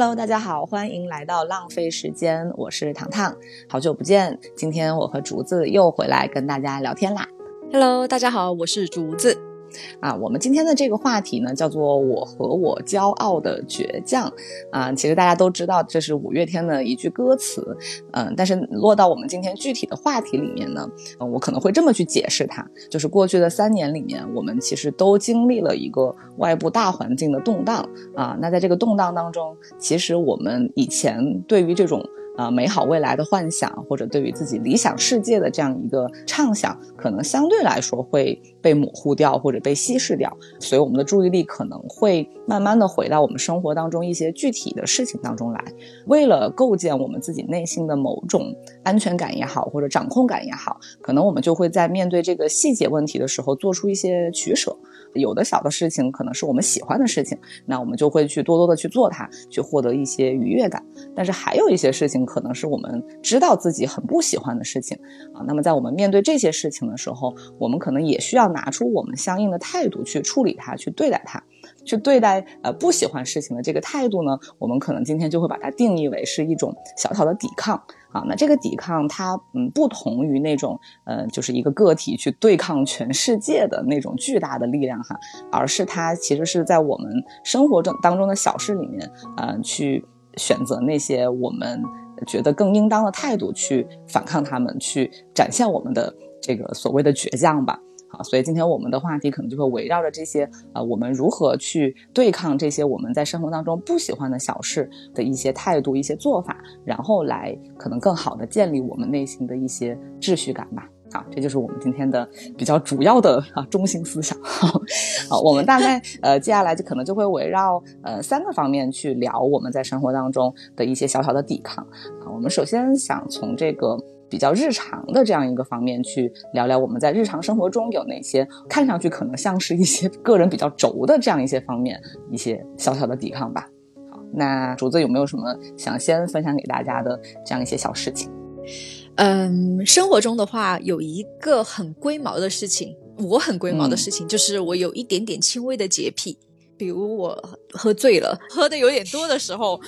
Hello，大家好，欢迎来到浪费时间，我是糖糖，好久不见，今天我和竹子又回来跟大家聊天啦。Hello，大家好，我是竹子。啊，我们今天的这个话题呢，叫做“我和我骄傲的倔强”。啊，其实大家都知道，这是五月天的一句歌词。嗯，但是落到我们今天具体的话题里面呢，嗯，我可能会这么去解释它：，就是过去的三年里面，我们其实都经历了一个外部大环境的动荡。啊，那在这个动荡当中，其实我们以前对于这种。啊，美好未来的幻想，或者对于自己理想世界的这样一个畅想，可能相对来说会被模糊掉，或者被稀释掉，所以我们的注意力可能会慢慢的回到我们生活当中一些具体的事情当中来。为了构建我们自己内心的某种安全感也好，或者掌控感也好，可能我们就会在面对这个细节问题的时候做出一些取舍。有的小的事情可能是我们喜欢的事情，那我们就会去多多的去做它，去获得一些愉悦感。但是还有一些事情可能是我们知道自己很不喜欢的事情啊。那么在我们面对这些事情的时候，我们可能也需要拿出我们相应的态度去处理它，去对待它。去对待呃不喜欢事情的这个态度呢，我们可能今天就会把它定义为是一种小小的抵抗啊。那这个抵抗它嗯不同于那种呃就是一个个体去对抗全世界的那种巨大的力量哈，而是它其实是在我们生活中当中的小事里面呃去选择那些我们觉得更应当的态度去反抗他们，去展现我们的这个所谓的倔强吧。好，所以今天我们的话题可能就会围绕着这些，呃，我们如何去对抗这些我们在生活当中不喜欢的小事的一些态度、一些做法，然后来可能更好的建立我们内心的一些秩序感吧。好，这就是我们今天的比较主要的啊中心思想。好，我们大概呃接下来就可能就会围绕呃三个方面去聊我们在生活当中的一些小小的抵抗。啊，我们首先想从这个。比较日常的这样一个方面去聊聊我们在日常生活中有哪些看上去可能像是一些 个人比较轴的这样一些方面一些小小的抵抗吧。好，那竹子有没有什么想先分享给大家的这样一些小事情？嗯，生活中的话有一个很龟毛的事情，我很龟毛的事情就是我有一点点轻微的洁癖，比如我喝醉了，喝的有点多的时候，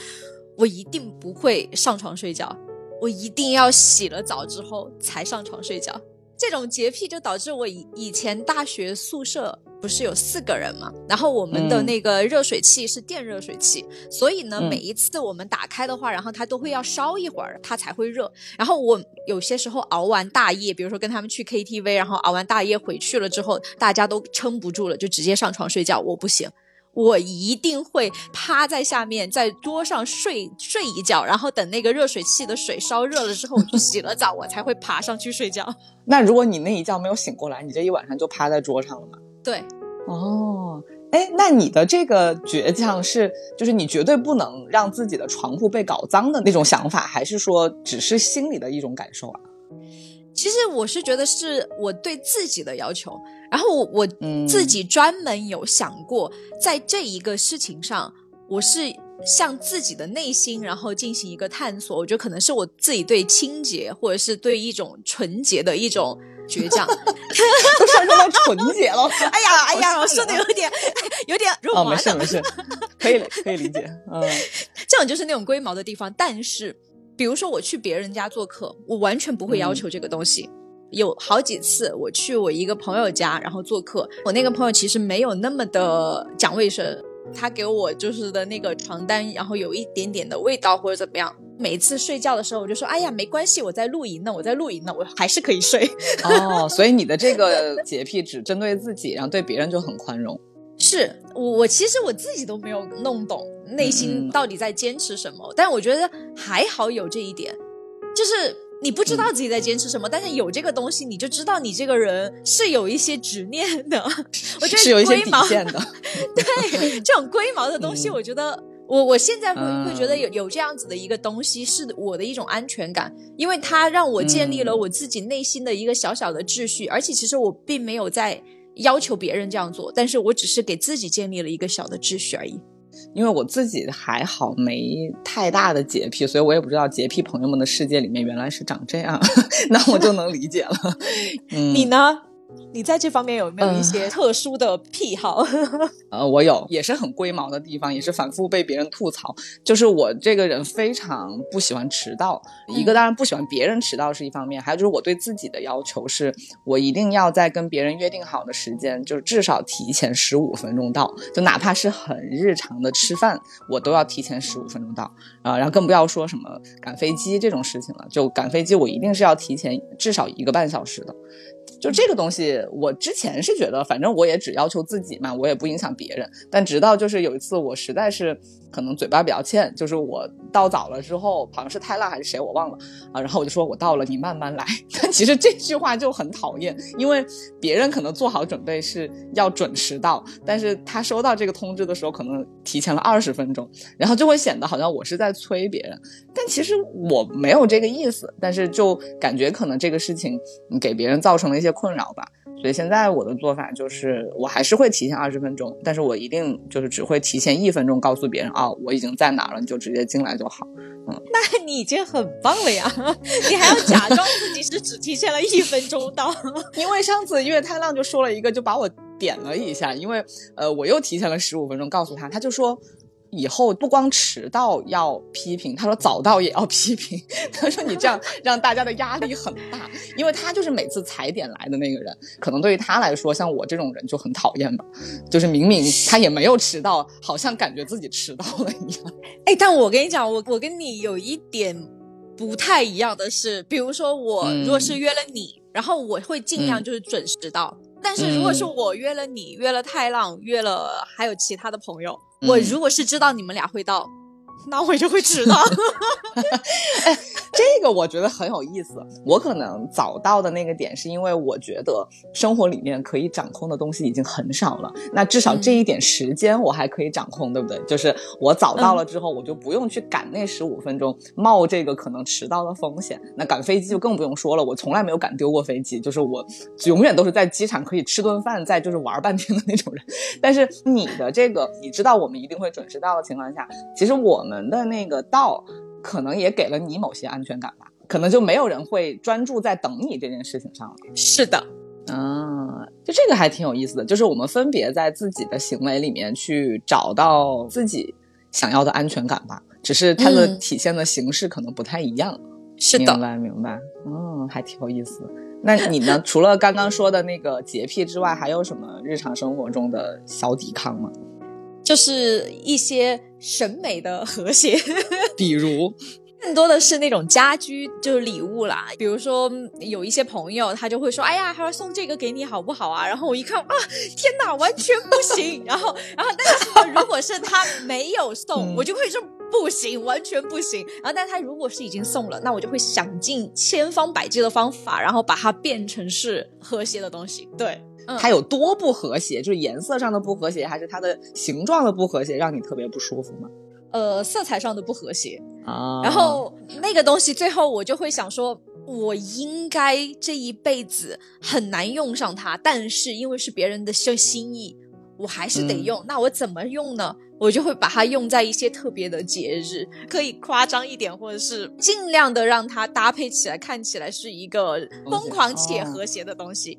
我一定不会上床睡觉。我一定要洗了澡之后才上床睡觉，这种洁癖就导致我以以前大学宿舍不是有四个人嘛，然后我们的那个热水器是电热水器，所以呢，每一次我们打开的话，然后它都会要烧一会儿，它才会热。然后我有些时候熬完大夜，比如说跟他们去 KTV，然后熬完大夜回去了之后，大家都撑不住了，就直接上床睡觉，我不行。我一定会趴在下面，在桌上睡睡一觉，然后等那个热水器的水烧热了之后，我去洗了澡，我才会爬上去睡觉。那如果你那一觉没有醒过来，你这一晚上就趴在桌上了吗？对。哦，哎，那你的这个倔强是，就是你绝对不能让自己的床铺被搞脏的那种想法，还是说只是心里的一种感受啊？其实我是觉得是我对自己的要求，然后我我自己专门有想过，在这一个事情上，我是向自己的内心，然后进行一个探索。我觉得可能是我自己对清洁，或者是对一种纯洁的一种倔强，都上升到纯洁了。哎呀哎呀，我说的有点有点肉麻。没事没事，可以可以理解。嗯，这种就是那种龟毛的地方，但是。比如说我去别人家做客，我完全不会要求这个东西。有好几次我去我一个朋友家，然后做客，我那个朋友其实没有那么的讲卫生，他给我就是的那个床单，然后有一点点的味道或者怎么样。每次睡觉的时候，我就说：“哎呀，没关系，我在露营呢，我在露营呢，我还是可以睡。”哦，所以你的这个洁癖只针对自己，然后对别人就很宽容。是我，我其实我自己都没有弄懂内心到底在坚持什么，但我觉得还好有这一点，就是你不知道自己在坚持什么，但是有这个东西，你就知道你这个人是有一些执念的。我觉得是有一些底线的。对，这种龟毛的东西，我觉得我我现在会会觉得有有这样子的一个东西，是我的一种安全感，因为它让我建立了我自己内心的一个小小的秩序，而且其实我并没有在。要求别人这样做，但是我只是给自己建立了一个小的秩序而已。因为我自己还好，没太大的洁癖，所以我也不知道洁癖朋友们的世界里面原来是长这样，那我就能理解了。你呢？你在这方面有没有一些特殊的癖好？呃，我有，也是很龟毛的地方，也是反复被别人吐槽。就是我这个人非常不喜欢迟到，一个当然不喜欢别人迟到是一方面，还有就是我对自己的要求是，我一定要在跟别人约定好的时间，就是至少提前十五分钟到，就哪怕是很日常的吃饭，我都要提前十五分钟到啊。然后更不要说什么赶飞机这种事情了，就赶飞机我一定是要提前至少一个半小时的。就这个东西，我之前是觉得，反正我也只要求自己嘛，我也不影响别人。但直到就是有一次，我实在是可能嘴巴比较欠，就是我到早了之后，好像是太浪还是谁我忘了啊，然后我就说我到了，你慢慢来。但其实这句话就很讨厌，因为别人可能做好准备是要准时到，但是他收到这个通知的时候，可能提前了二十分钟，然后就会显得好像我是在催别人。但其实我没有这个意思，但是就感觉可能这个事情给别人造成了一些。困扰吧，所以现在我的做法就是，我还是会提前二十分钟，但是我一定就是只会提前一分钟告诉别人啊，我已经在哪了，你就直接进来就好。嗯，那你已经很棒了呀，你还要假装自己是只提前了一分钟到，因为上次因为太浪就说了一个，就把我点了一下，因为呃我又提前了十五分钟告诉他，他就说。以后不光迟到要批评，他说早到也要 批评。他说你这样 让大家的压力很大，因为他就是每次踩点来的那个人，可能对于他来说，像我这种人就很讨厌吧。就是明明他也没有迟到，好像感觉自己迟到了一样。哎，但我跟你讲，我我跟你有一点不太一样的是，比如说我如果是约了你，然后我会尽量就是准时到。但是如果是我约了你，约了太浪，约了还有其他的朋友。我如果是知道你们俩会到，那我就会迟到。哎，这个我觉得很有意思。我可能早到的那个点，是因为我觉得生活里面可以掌控的东西已经很少了。那至少这一点时间我还可以掌控，对不对？就是我早到了之后，我就不用去赶那十五分钟，冒这个可能迟到的风险。那赶飞机就更不用说了，我从来没有赶丢过飞机，就是我永远都是在机场可以吃顿饭，再就是玩半天的那种人。但是你的这个，你知道我们一定会准时到的情况下，其实我们的那个道。可能也给了你某些安全感吧，可能就没有人会专注在等你这件事情上了。是的，嗯，就这个还挺有意思的，就是我们分别在自己的行为里面去找到自己想要的安全感吧，只是它的体现的形式可能不太一样。是的，明白明白，嗯，还挺有意思。那你呢？除了刚刚说的那个洁癖之外，还有什么日常生活中的小抵抗吗？就是一些审美的和谐，比如更多的是那种家居就是礼物啦。比如说有一些朋友他就会说：“哎呀，他说送这个给你好不好啊？”然后我一看啊，天哪，完全不行。然后，然后但是如果是他没有送，我就会说不行，完全不行。然后，但他如果是已经送了，那我就会想尽千方百计的方法，然后把它变成是和谐的东西。对。它有多不和谐？就是颜色上的不和谐，还是它的形状的不和谐，让你特别不舒服吗？呃，色彩上的不和谐啊。然后那个东西，最后我就会想说，我应该这一辈子很难用上它，但是因为是别人的心心意，我还是得用。那我怎么用呢？我就会把它用在一些特别的节日，可以夸张一点，或者是尽量的让它搭配起来，看起来是一个疯狂且和谐的东西。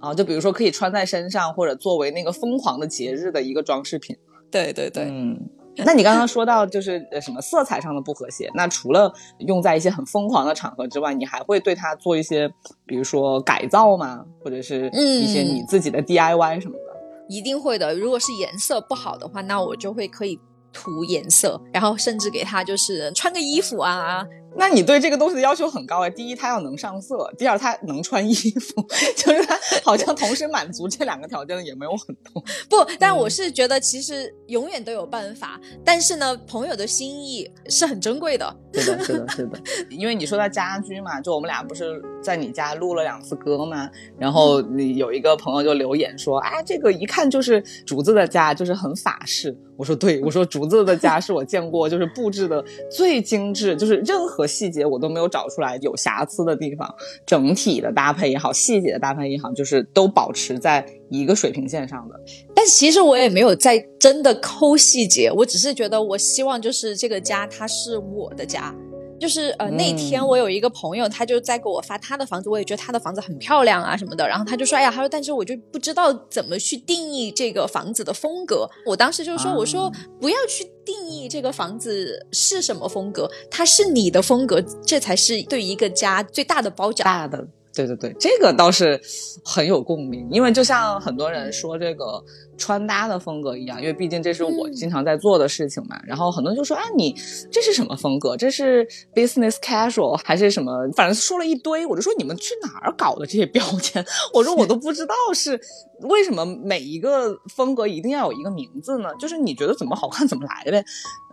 啊，就比如说可以穿在身上，或者作为那个疯狂的节日的一个装饰品。对对对，嗯。那你刚刚说到就是呃什么色彩上的不和谐，那除了用在一些很疯狂的场合之外，你还会对它做一些，比如说改造吗？或者是一些你自己的 DIY 什么的？一定会的。如果是颜色不好的话，那我就会可以涂颜色，然后甚至给它就是穿个衣服啊。那你对这个东西的要求很高哎！第一，它要能上色；第二，它能穿衣服，就是它好像同时满足这两个条件的也没有很多。不，但我是觉得其实永远都有办法。但是呢，朋友的心意是很珍贵的。是的，是的，是的。因为你说到家居嘛，就我们俩不是在你家录了两次歌吗？然后有一个朋友就留言说：“哎，这个一看就是竹子的家，就是很法式。”我说：“对，我说竹子的家是我见过就是布置的最精致，就是任何。”细节我都没有找出来有瑕疵的地方，整体的搭配也好，细节的搭配也好，就是都保持在一个水平线上的。但其实我也没有在真的抠细节，我只是觉得我希望就是这个家它是我的家，就是呃，那天我有一个朋友，他就在给我发他的房子，我也觉得他的房子很漂亮啊什么的。然后他就说：“哎呀，他说，但是我就不知道怎么去定义这个房子的风格。”我当时就说：“我说不要去定义这个房子是什么风格，它是你的风格，这才是对一个家最大的褒奖大的。”对对对，这个倒是很有共鸣，因为就像很多人说这个。穿搭的风格一样，因为毕竟这是我经常在做的事情嘛。然后很多人就说：“啊，你这是什么风格？这是 business casual 还是什么？反正说了一堆。”我就说：“你们去哪儿搞的这些标签？” 我说：“我都不知道是为什么每一个风格一定要有一个名字呢？就是你觉得怎么好看怎么来呗。”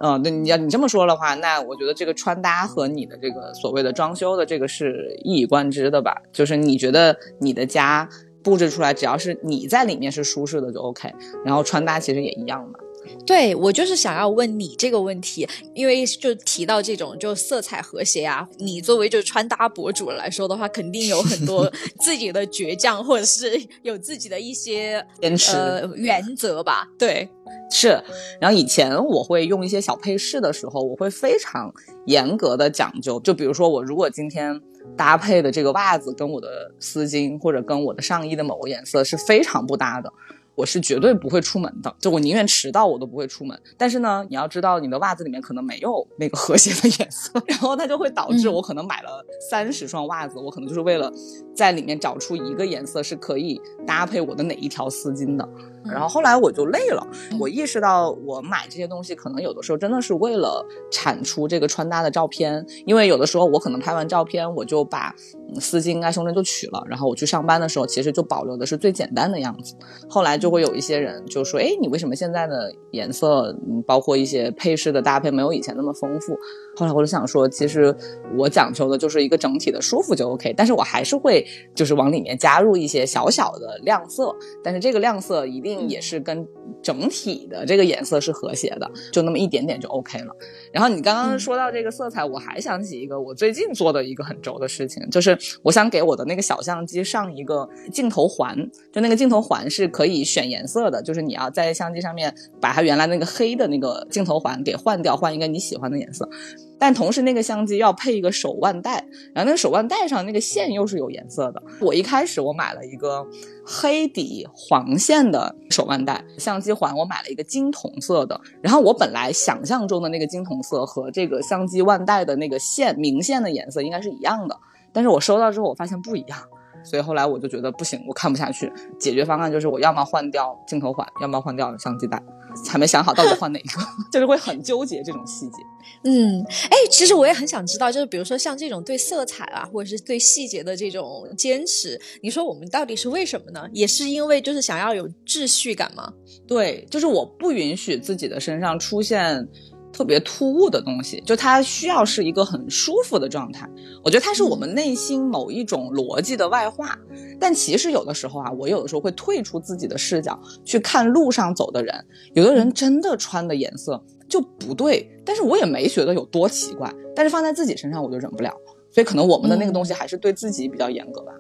嗯，那你要你这么说的话，那我觉得这个穿搭和你的这个所谓的装修的这个是一以贯之的吧？就是你觉得你的家。布置出来，只要是你在里面是舒适的就 OK。然后穿搭其实也一样嘛。对我就是想要问你这个问题，因为就提到这种就色彩和谐啊，你作为就穿搭博主来说的话，肯定有很多 自己的倔强，或者是 有自己的一些坚持原则吧。对，是。然后以前我会用一些小配饰的时候，我会非常严格的讲究。就比如说我如果今天。搭配的这个袜子跟我的丝巾或者跟我的上衣的某个颜色是非常不搭的，我是绝对不会出门的。就我宁愿迟到，我都不会出门。但是呢，你要知道，你的袜子里面可能没有那个和谐的颜色，然后它就会导致我可能买了三十双袜子，我可能就是为了在里面找出一个颜色是可以搭配我的哪一条丝巾的。然后后来我就累了，我意识到我买这些东西可能有的时候真的是为了产出这个穿搭的照片，因为有的时候我可能拍完照片，我就把丝巾啊胸针就取了，然后我去上班的时候，其实就保留的是最简单的样子。后来就会有一些人就说：“哎，你为什么现在的颜色，包括一些配饰的搭配没有以前那么丰富？”后来我就想说，其实我讲究的就是一个整体的舒服就 OK，但是我还是会就是往里面加入一些小小的亮色，但是这个亮色一定也是跟整体的这个颜色是和谐的，就那么一点点就 OK 了。然后你刚刚说到这个色彩，我还想起一个我最近做的一个很轴的事情，就是我想给我的那个小相机上一个镜头环，就那个镜头环是可以选颜色的，就是你要在相机上面把它原来那个黑的那个镜头环给换掉，换一个你喜欢的颜色。但同时，那个相机要配一个手腕带，然后那个手腕带上那个线又是有颜色的。我一开始我买了一个黑底黄线的手腕带，相机环我买了一个金铜色的。然后我本来想象中的那个金铜色和这个相机腕带的那个线明线的颜色应该是一样的，但是我收到之后我发现不一样。所以后来我就觉得不行，我看不下去。解决方案就是我要么换掉镜头环，要么换掉相机带，还没想好到底换哪个，就是会很纠结这种细节。嗯，哎，其实我也很想知道，就是比如说像这种对色彩啊，或者是对细节的这种坚持，你说我们到底是为什么呢？也是因为就是想要有秩序感吗？对，就是我不允许自己的身上出现。特别突兀的东西，就它需要是一个很舒服的状态。我觉得它是我们内心某一种逻辑的外化。但其实有的时候啊，我有的时候会退出自己的视角去看路上走的人，有的人真的穿的颜色就不对，但是我也没觉得有多奇怪。但是放在自己身上我就忍不了，所以可能我们的那个东西还是对自己比较严格吧。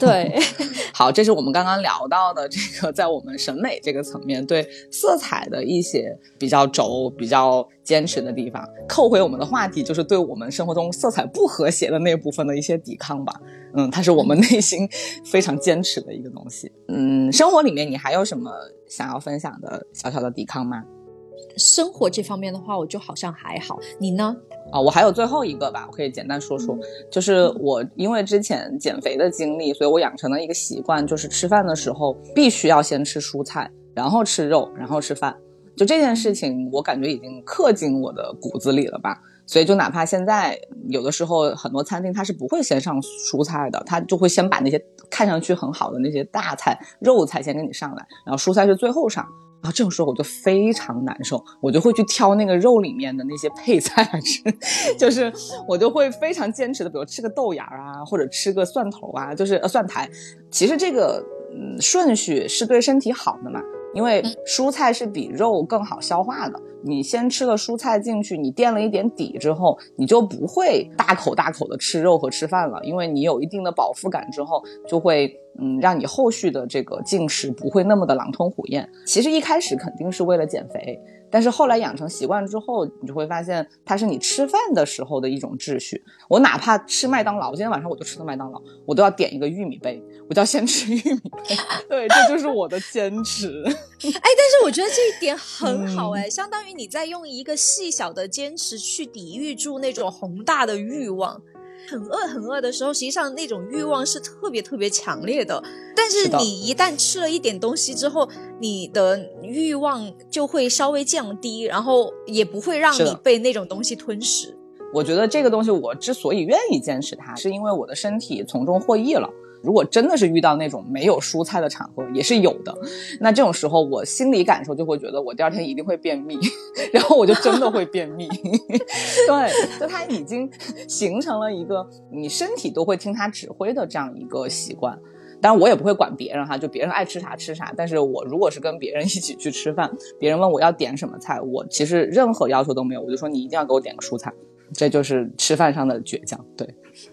对，好，这是我们刚刚聊到的这个，在我们审美这个层面对色彩的一些比较轴、比较坚持的地方。扣回我们的话题，就是对我们生活中色彩不和谐的那部分的一些抵抗吧。嗯，它是我们内心非常坚持的一个东西。嗯，生活里面你还有什么想要分享的小小的抵抗吗？生活这方面的话，我就好像还好，你呢？啊，我还有最后一个吧，我可以简单说说，就是我因为之前减肥的经历，所以我养成了一个习惯，就是吃饭的时候必须要先吃蔬菜，然后吃肉，然后吃饭。就这件事情，我感觉已经刻进我的骨子里了吧。所以就哪怕现在有的时候很多餐厅它是不会先上蔬菜的，它就会先把那些看上去很好的那些大菜、肉菜先给你上来，然后蔬菜是最后上。然后这种时候我就非常难受，我就会去挑那个肉里面的那些配菜来吃，就是我就会非常坚持的，比如吃个豆芽啊，或者吃个蒜头啊，就是呃蒜苔。其实这个嗯顺序是对身体好的嘛，因为蔬菜是比肉更好消化的。你先吃了蔬菜进去，你垫了一点底之后，你就不会大口大口的吃肉和吃饭了，因为你有一定的饱腹感之后，就会嗯让你后续的这个进食不会那么的狼吞虎咽。其实一开始肯定是为了减肥。但是后来养成习惯之后，你就会发现它是你吃饭的时候的一种秩序。我哪怕吃麦当劳，今天晚上我就吃的麦当劳，我都要点一个玉米杯，我就要先吃玉米杯。对，这就是我的坚持。哎，但是我觉得这一点很好，哎，相当于你在用一个细小的坚持去抵御住那种宏大的欲望。很饿很饿的时候，实际上那种欲望是特别特别强烈的。但是你一旦吃了一点东西之后，你的欲望就会稍微降低，然后也不会让你被那种东西吞噬。我觉得这个东西，我之所以愿意坚持它，是因为我的身体从中获益了。如果真的是遇到那种没有蔬菜的场合，也是有的。那这种时候，我心理感受就会觉得我第二天一定会便秘，然后我就真的会便秘。对，就它已经形成了一个你身体都会听它指挥的这样一个习惯。当然，我也不会管别人哈，就别人爱吃啥吃啥。但是我如果是跟别人一起去吃饭，别人问我要点什么菜，我其实任何要求都没有，我就说你一定要给我点个蔬菜。这就是吃饭上的倔强，对。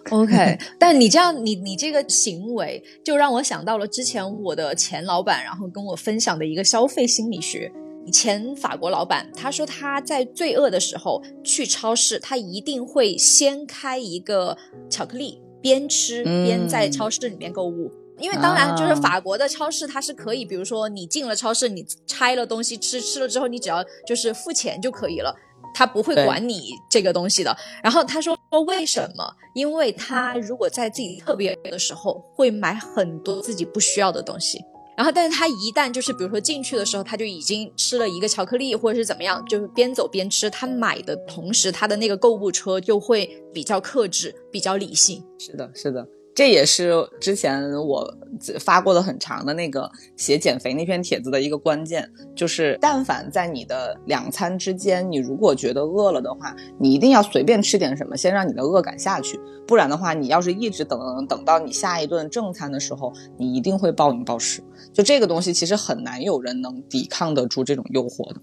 OK，但你这样，你你这个行为就让我想到了之前我的前老板，然后跟我分享的一个消费心理学。前法国老板他说他在最饿的时候去超市，他一定会先开一个巧克力，边吃边在超市里面购物。因为当然就是法国的超市，它是可以，比如说你进了超市，你拆了东西吃，吃了之后你只要就是付钱就可以了。他不会管你这个东西的。然后他说：“为什么？因为他如果在自己特别的时候，会买很多自己不需要的东西。然后，但是他一旦就是比如说进去的时候，他就已经吃了一个巧克力，或者是怎么样，就是边走边吃。他买的同时，他的那个购物车就会比较克制，比较理性。是的，是的。”这也是之前我发过的很长的那个写减肥那篇帖子的一个关键，就是但凡在你的两餐之间，你如果觉得饿了的话，你一定要随便吃点什么，先让你的饿感下去，不然的话，你要是一直等等到你下一顿正餐的时候，你一定会暴饮暴食。就这个东西，其实很难有人能抵抗得住这种诱惑的。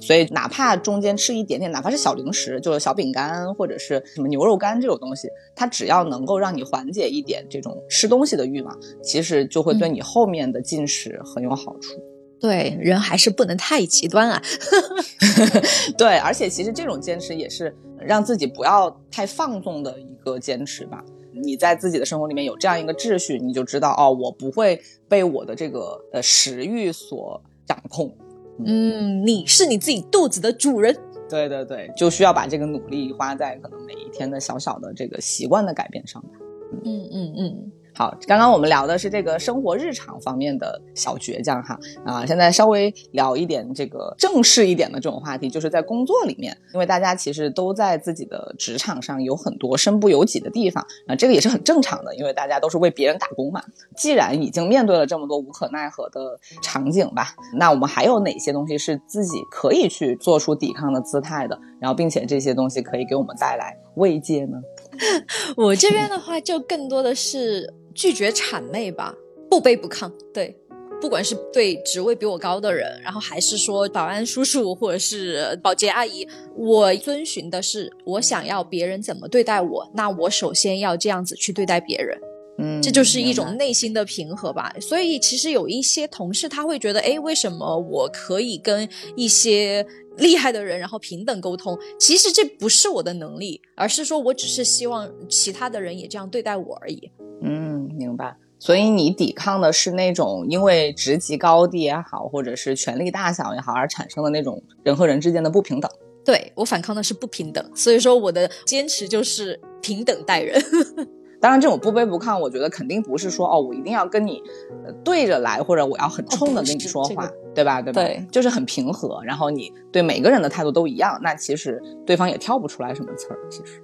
所以，哪怕中间吃一点点，哪怕是小零食，就是小饼干或者是什么牛肉干这种东西，它只要能够让你缓解一点这种吃东西的欲望，其实就会对你后面的进食很有好处。对，人还是不能太极端啊。对，而且其实这种坚持也是让自己不要太放纵的一个坚持吧。你在自己的生活里面有这样一个秩序，你就知道哦，我不会被我的这个呃食欲所掌控。嗯，你是你自己肚子的主人。对对对，就需要把这个努力花在可能每一天的小小的这个习惯的改变上吧。嗯嗯嗯。好，刚刚我们聊的是这个生活日常方面的小倔强哈啊，现在稍微聊一点这个正式一点的这种话题，就是在工作里面，因为大家其实都在自己的职场上有很多身不由己的地方啊，这个也是很正常的，因为大家都是为别人打工嘛。既然已经面对了这么多无可奈何的场景吧，那我们还有哪些东西是自己可以去做出抵抗的姿态的？然后，并且这些东西可以给我们带来慰藉呢？我这边的话，就更多的是。拒绝谄媚吧，不卑不亢。对，不管是对职位比我高的人，然后还是说保安叔叔或者是保洁阿姨，我遵循的是我想要别人怎么对待我，那我首先要这样子去对待别人。嗯，这就是一种内心的平和吧。所以其实有一些同事他会觉得，哎，为什么我可以跟一些厉害的人然后平等沟通？其实这不是我的能力，而是说我只是希望其他的人也这样对待我而已。嗯，明白。所以你抵抗的是那种因为职级高低也好，或者是权力大小也好而产生的那种人和人之间的不平等。对我反抗的是不平等，所以说我的坚持就是平等待人。当然，这种不卑不亢，我觉得肯定不是说哦，我一定要跟你对着来，或者我要很冲的跟你说话，对吧？对吧？对，就是很平和，然后你对每个人的态度都一样，那其实对方也挑不出来什么刺儿。其实，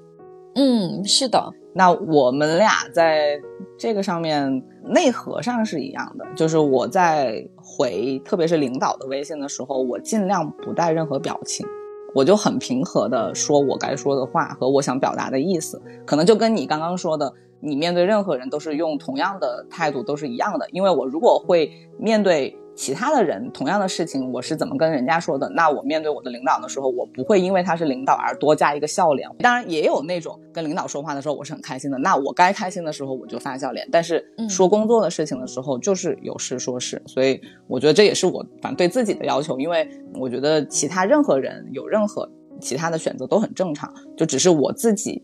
嗯，是的。那我们俩在这个上面内核上是一样的，就是我在回特别是领导的微信的时候，我尽量不带任何表情，我就很平和的说我该说的话和我想表达的意思，可能就跟你刚刚说的，你面对任何人都是用同样的态度，都是一样的。因为我如果会面对其他的人同样的事情，我是怎么跟人家说的？那我面对我的领导的时候，我不会因为他是领导而多加一个笑脸。当然，也有那种跟领导说话的时候，我是很开心的。那我该开心的时候，我就发笑脸。但是说工作的事情的时候，就是有事说事。所以我觉得这也是我反正对自己的要求，因为我觉得其他任何人有任何其他的选择都很正常，就只是我自己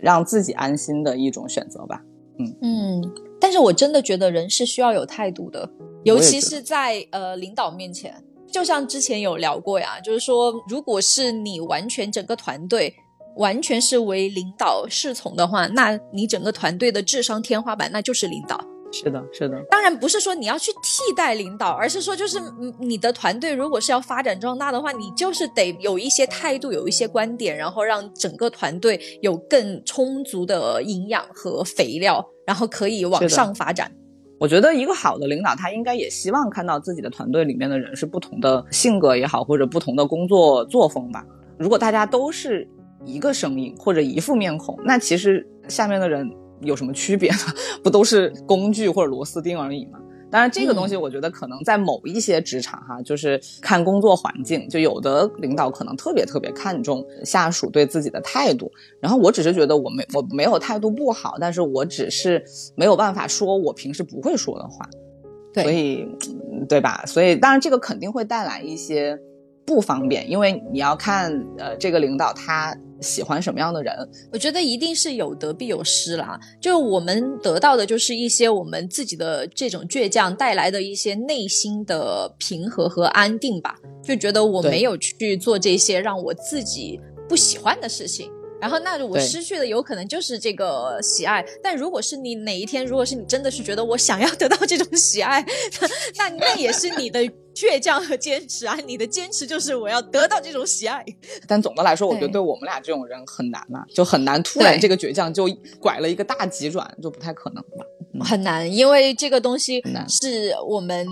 让自己安心的一种选择吧。嗯嗯，但是我真的觉得人是需要有态度的。尤其是在呃领导面前，就像之前有聊过呀，就是说，如果是你完全整个团队完全是为领导侍从的话，那你整个团队的智商天花板那就是领导。是的，是的。当然不是说你要去替代领导，而是说就是你的团队如果是要发展壮大的话，你就是得有一些态度，有一些观点，然后让整个团队有更充足的营养和肥料，然后可以往上发展。我觉得一个好的领导，他应该也希望看到自己的团队里面的人是不同的性格也好，或者不同的工作作风吧。如果大家都是一个声音或者一副面孔，那其实下面的人有什么区别呢？不都是工具或者螺丝钉而已吗？当然，这个东西我觉得可能在某一些职场哈，就是看工作环境，就有的领导可能特别特别看重下属对自己的态度。然后我只是觉得我没我没有态度不好，但是我只是没有办法说我平时不会说的话，所以对吧？所以当然这个肯定会带来一些不方便，因为你要看呃这个领导他。喜欢什么样的人？我觉得一定是有得必有失啦。就我们得到的就是一些我们自己的这种倔强带来的一些内心的平和和安定吧。就觉得我没有去做这些让我自己不喜欢的事情。然后，那我失去的有可能就是这个喜爱。但如果是你哪一天，如果是你真的是觉得我想要得到这种喜爱，那那也是你的倔强和坚持啊！你的坚持就是我要得到这种喜爱。但总的来说，我觉得对我们俩这种人很难嘛，就很难突然这个倔强就拐了一个大急转，就不太可能吧。很难，因为这个东西是我们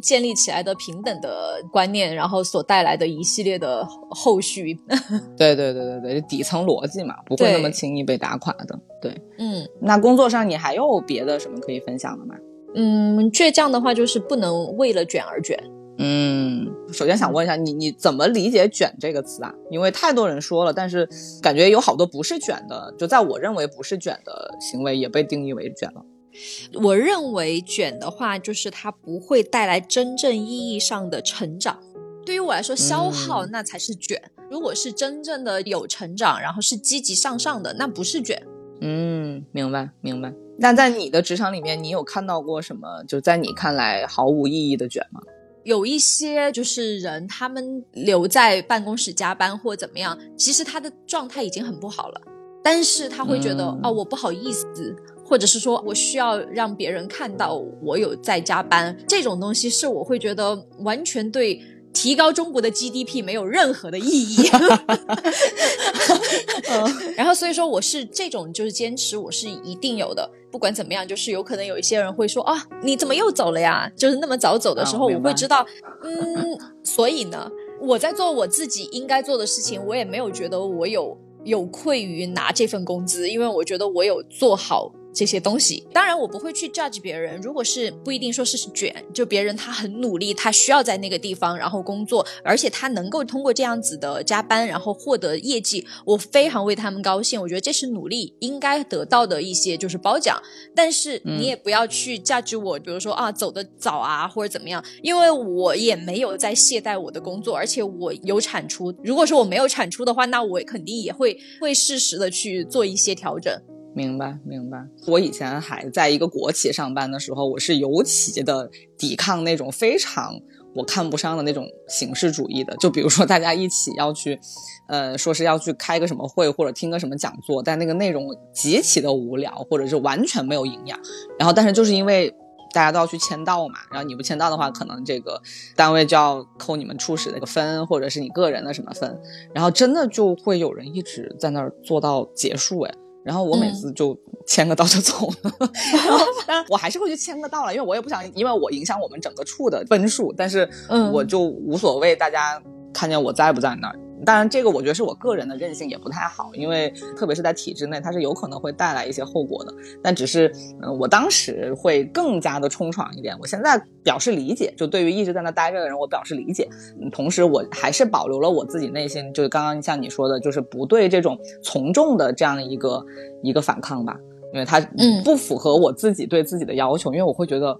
建立起来的平等的观念，然后所带来的一系列的后续。对对对对对，底层逻辑嘛，不会那么轻易被打垮的。对，嗯，那工作上你还有别的什么可以分享的吗？嗯，倔强的话就是不能为了卷而卷。嗯，首先想问一下你，你怎么理解“卷”这个词啊？因为太多人说了，但是感觉有好多不是卷的，就在我认为不是卷的行为也被定义为卷了。我认为卷的话，就是它不会带来真正意义上的成长。对于我来说，消耗那才是卷。如果是真正的有成长，然后是积极向上的，那不是卷。嗯，明白明白。那在你的职场里面，你有看到过什么？就在你看来毫无意义的卷吗？有一些就是人，他们留在办公室加班或怎么样，其实他的状态已经很不好了，但是他会觉得哦，我不好意思。或者是说我需要让别人看到我有在加班，这种东西是我会觉得完全对提高中国的 GDP 没有任何的意义。然后所以说我是这种就是坚持，我是一定有的。不管怎么样，就是有可能有一些人会说啊，你怎么又走了呀？就是那么早走的时候，我会知道，嗯，所以呢，我在做我自己应该做的事情，我也没有觉得我有有愧于拿这份工资，因为我觉得我有做好。这些东西，当然我不会去 judge 别人。如果是不一定说是卷，就别人他很努力，他需要在那个地方然后工作，而且他能够通过这样子的加班然后获得业绩，我非常为他们高兴。我觉得这是努力应该得到的一些就是褒奖。但是你也不要去 judge 我，比如说啊走的早啊或者怎么样，因为我也没有在懈怠我的工作，而且我有产出。如果说我没有产出的话，那我肯定也会会适时的去做一些调整。明白，明白。我以前还在一个国企上班的时候，我是尤其的抵抗那种非常我看不上的那种形式主义的。就比如说，大家一起要去，呃，说是要去开个什么会或者听个什么讲座，但那个内容极其的无聊，或者是完全没有营养。然后，但是就是因为大家都要去签到嘛，然后你不签到的话，可能这个单位就要扣你们初始的一个分，或者是你个人的什么分。然后真的就会有人一直在那儿做到结束，哎。然后我每次就签个到就走了，当然我还是会去签个到了，因为我也不想因为我影响我们整个处的分数，但是我就无所谓大家看见我在不在那儿，当然，这个我觉得是我个人的韧性也不太好，因为特别是在体制内，它是有可能会带来一些后果的。但只是，嗯，我当时会更加的冲闯一点。我现在表示理解，就对于一直在那待着的人，我表示理解。同时，我还是保留了我自己内心，就是刚刚像你说的，就是不对这种从众的这样一个一个反抗吧，因为它不符合我自己对自己的要求，因为我会觉得。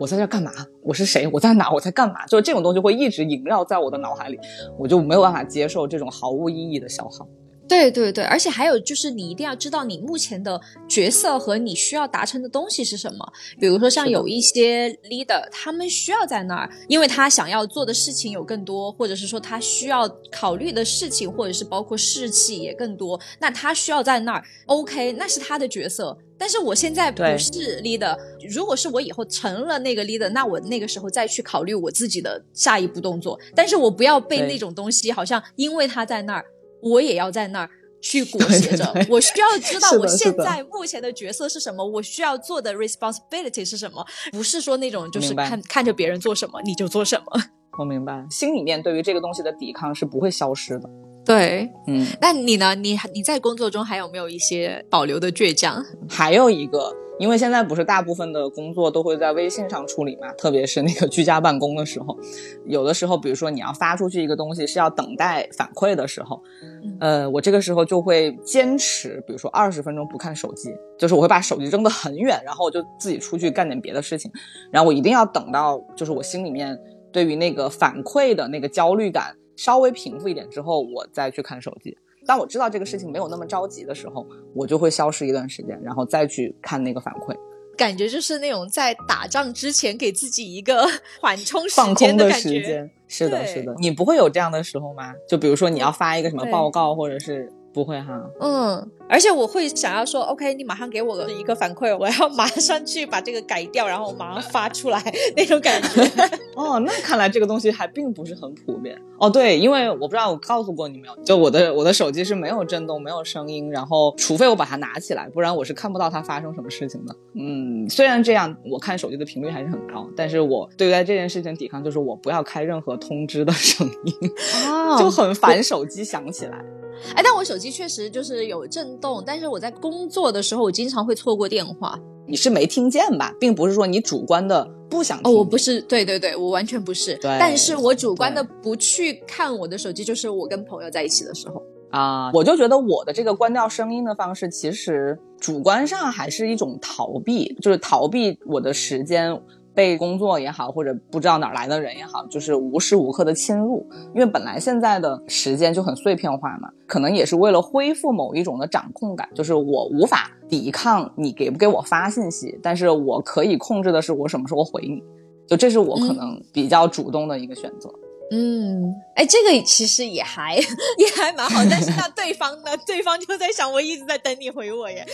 我在这干嘛？我是谁？我在哪？我在干嘛？就是这种东西会一直萦绕在我的脑海里，我就没有办法接受这种毫无意义的消耗。对对对，而且还有就是，你一定要知道你目前的角色和你需要达成的东西是什么。比如说，像有一些 leader，他们需要在那儿，因为他想要做的事情有更多，或者是说他需要考虑的事情，或者是包括士气也更多，那他需要在那儿。OK，那是他的角色。但是我现在不是 leader，如果是我以后成了那个 leader，那我那个时候再去考虑我自己的下一步动作。但是我不要被那种东西，好像因为他在那儿。我也要在那儿去裹挟着，我需要知道我现在目前的角色是什么，我需要做的 responsibility 是什么，不是说那种就是看看着别人做什么你就做什么。我明白，心里面对于这个东西的抵抗是不会消失的。对，嗯，那你呢？你你在工作中还有没有一些保留的倔强？还有一个。因为现在不是大部分的工作都会在微信上处理嘛，特别是那个居家办公的时候，有的时候，比如说你要发出去一个东西是要等待反馈的时候，呃，我这个时候就会坚持，比如说二十分钟不看手机，就是我会把手机扔得很远，然后我就自己出去干点别的事情，然后我一定要等到就是我心里面对于那个反馈的那个焦虑感稍微平复一点之后，我再去看手机。当我知道这个事情没有那么着急的时候，我就会消失一段时间，然后再去看那个反馈。感觉就是那种在打仗之前给自己一个 缓冲、放空的时间。是的，是的。你不会有这样的时候吗？就比如说你要发一个什么报告，或者是。不会哈，嗯，而且我会想要说，OK，你马上给我一个反馈，我要马上去把这个改掉，然后马上发出来那种感觉。哦，那看来这个东西还并不是很普遍。哦，对，因为我不知道我告诉过你没有，就我的我的手机是没有震动、没有声音，然后除非我把它拿起来，不然我是看不到它发生什么事情的。嗯，虽然这样，我看手机的频率还是很高，但是我对待这件事情抵抗就是我不要开任何通知的声音，就很烦手机响起来。哎，但我手机确实就是有震动，但是我在工作的时候，我经常会错过电话。你是没听见吧，并不是说你主观的不想。哦，我不是，对对对，我完全不是。对，但是我主观的不去看我的手机，就是我跟朋友在一起的时候啊，我就觉得我的这个关掉声音的方式，其实主观上还是一种逃避，就是逃避我的时间。被工作也好，或者不知道哪来的人也好，就是无时无刻的侵入，因为本来现在的时间就很碎片化嘛，可能也是为了恢复某一种的掌控感，就是我无法抵抗你给不给我发信息，但是我可以控制的是我什么时候回你，就这是我可能比较主动的一个选择。嗯，哎，这个其实也还也还蛮好，但是那对方呢？对方就在想，我一直在等你回我耶。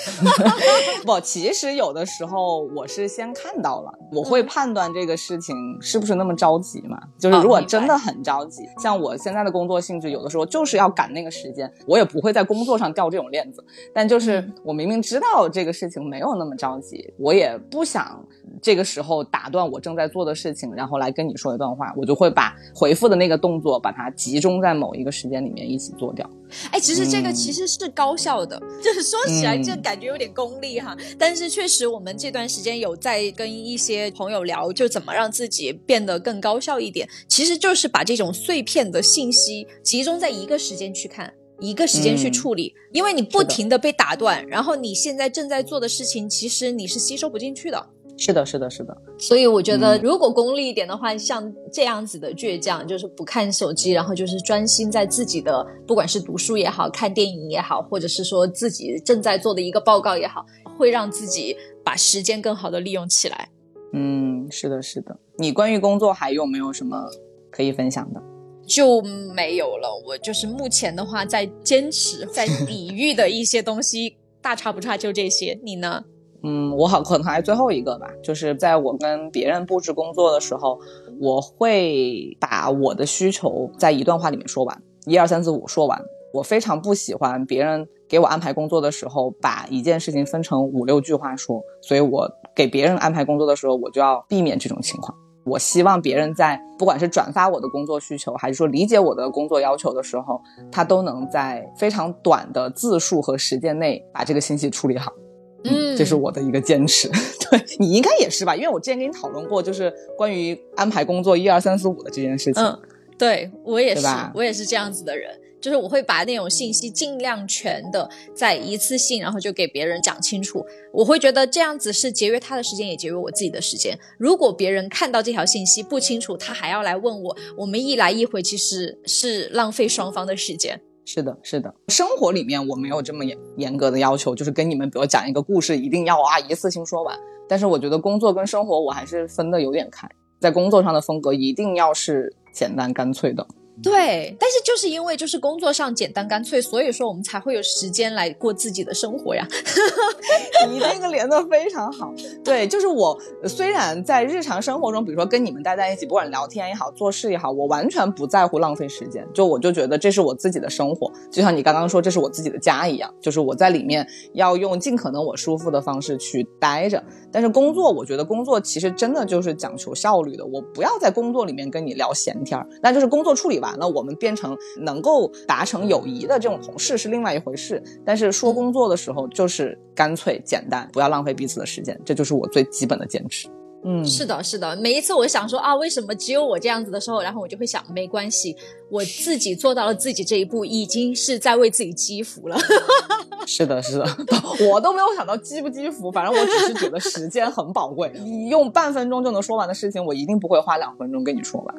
不，其实有的时候我是先看到了，我会判断这个事情是不是那么着急嘛。就是如果真的很着急，像我现在的工作性质，有的时候就是要赶那个时间，我也不会在工作上掉这种链子。但就是我明明知道这个事情没有那么着急，我也不想这个时候打断我正在做的事情，然后来跟你说一段话，我就会把回复。的那个动作，把它集中在某一个时间里面一起做掉。哎，其实这个其实是高效的，就是说起来这感觉有点功利哈。但是确实，我们这段时间有在跟一些朋友聊，就怎么让自己变得更高效一点。其实就是把这种碎片的信息集中在一个时间去看，一个时间去处理。因为你不停的被打断，然后你现在正在做的事情，其实你是吸收不进去的。是的，是的，是的。所以我觉得，如果功利一点的话，像这样子的倔强，就是不看手机，然后就是专心在自己的，不管是读书也好看电影也好，或者是说自己正在做的一个报告也好，会让自己把时间更好的利用起来。嗯，是的，是的。你关于工作还有没有什么可以分享的？就没有了。我就是目前的话，在坚持，在抵御的一些东西，大差不差就这些。你呢？嗯，我好可能还最后一个吧，就是在我跟别人布置工作的时候，我会把我的需求在一段话里面说完，一二三四五说完。我非常不喜欢别人给我安排工作的时候，把一件事情分成五六句话说，所以我给别人安排工作的时候，我就要避免这种情况。我希望别人在不管是转发我的工作需求，还是说理解我的工作要求的时候，他都能在非常短的字数和时间内把这个信息处理好。嗯，这是我的一个坚持。对你应该也是吧？因为我之前跟你讨论过，就是关于安排工作一二三四五的这件事情。嗯，对我也是，我也是这样子的人。就是我会把那种信息尽量全的在一次性，然后就给别人讲清楚。我会觉得这样子是节约他的时间，也节约我自己的时间。如果别人看到这条信息不清楚，他还要来问我，我们一来一回其实是浪费双方的时间。是的，是的。生活里面我没有这么严严格的要求，就是跟你们比如讲一个故事，一定要啊一次性说完。但是我觉得工作跟生活我还是分的有点开，在工作上的风格一定要是简单干脆的。对，但是就是因为就是工作上简单干脆，所以说我们才会有时间来过自己的生活呀。你那个连的非常好。对，就是我虽然在日常生活中，比如说跟你们待在一起，不管聊天也好，做事也好，我完全不在乎浪费时间。就我就觉得这是我自己的生活，就像你刚刚说这是我自己的家一样，就是我在里面要用尽可能我舒服的方式去待着。但是工作，我觉得工作其实真的就是讲求效率的。我不要在工作里面跟你聊闲天儿，那就是工作处理完。完了，我们变成能够达成友谊的这种同事是另外一回事。但是说工作的时候，就是干脆简单，不要浪费彼此的时间，这就是我最基本的坚持。嗯，是的，是的。每一次我想说啊，为什么只有我这样子的时候，然后我就会想，没关系，我自己做到了自己这一步，已经是在为自己积福了。是的，是的，我都没有想到积不积福，反正我只是觉得时间很宝贵，你 用半分钟就能说完的事情，我一定不会花两分钟跟你说完。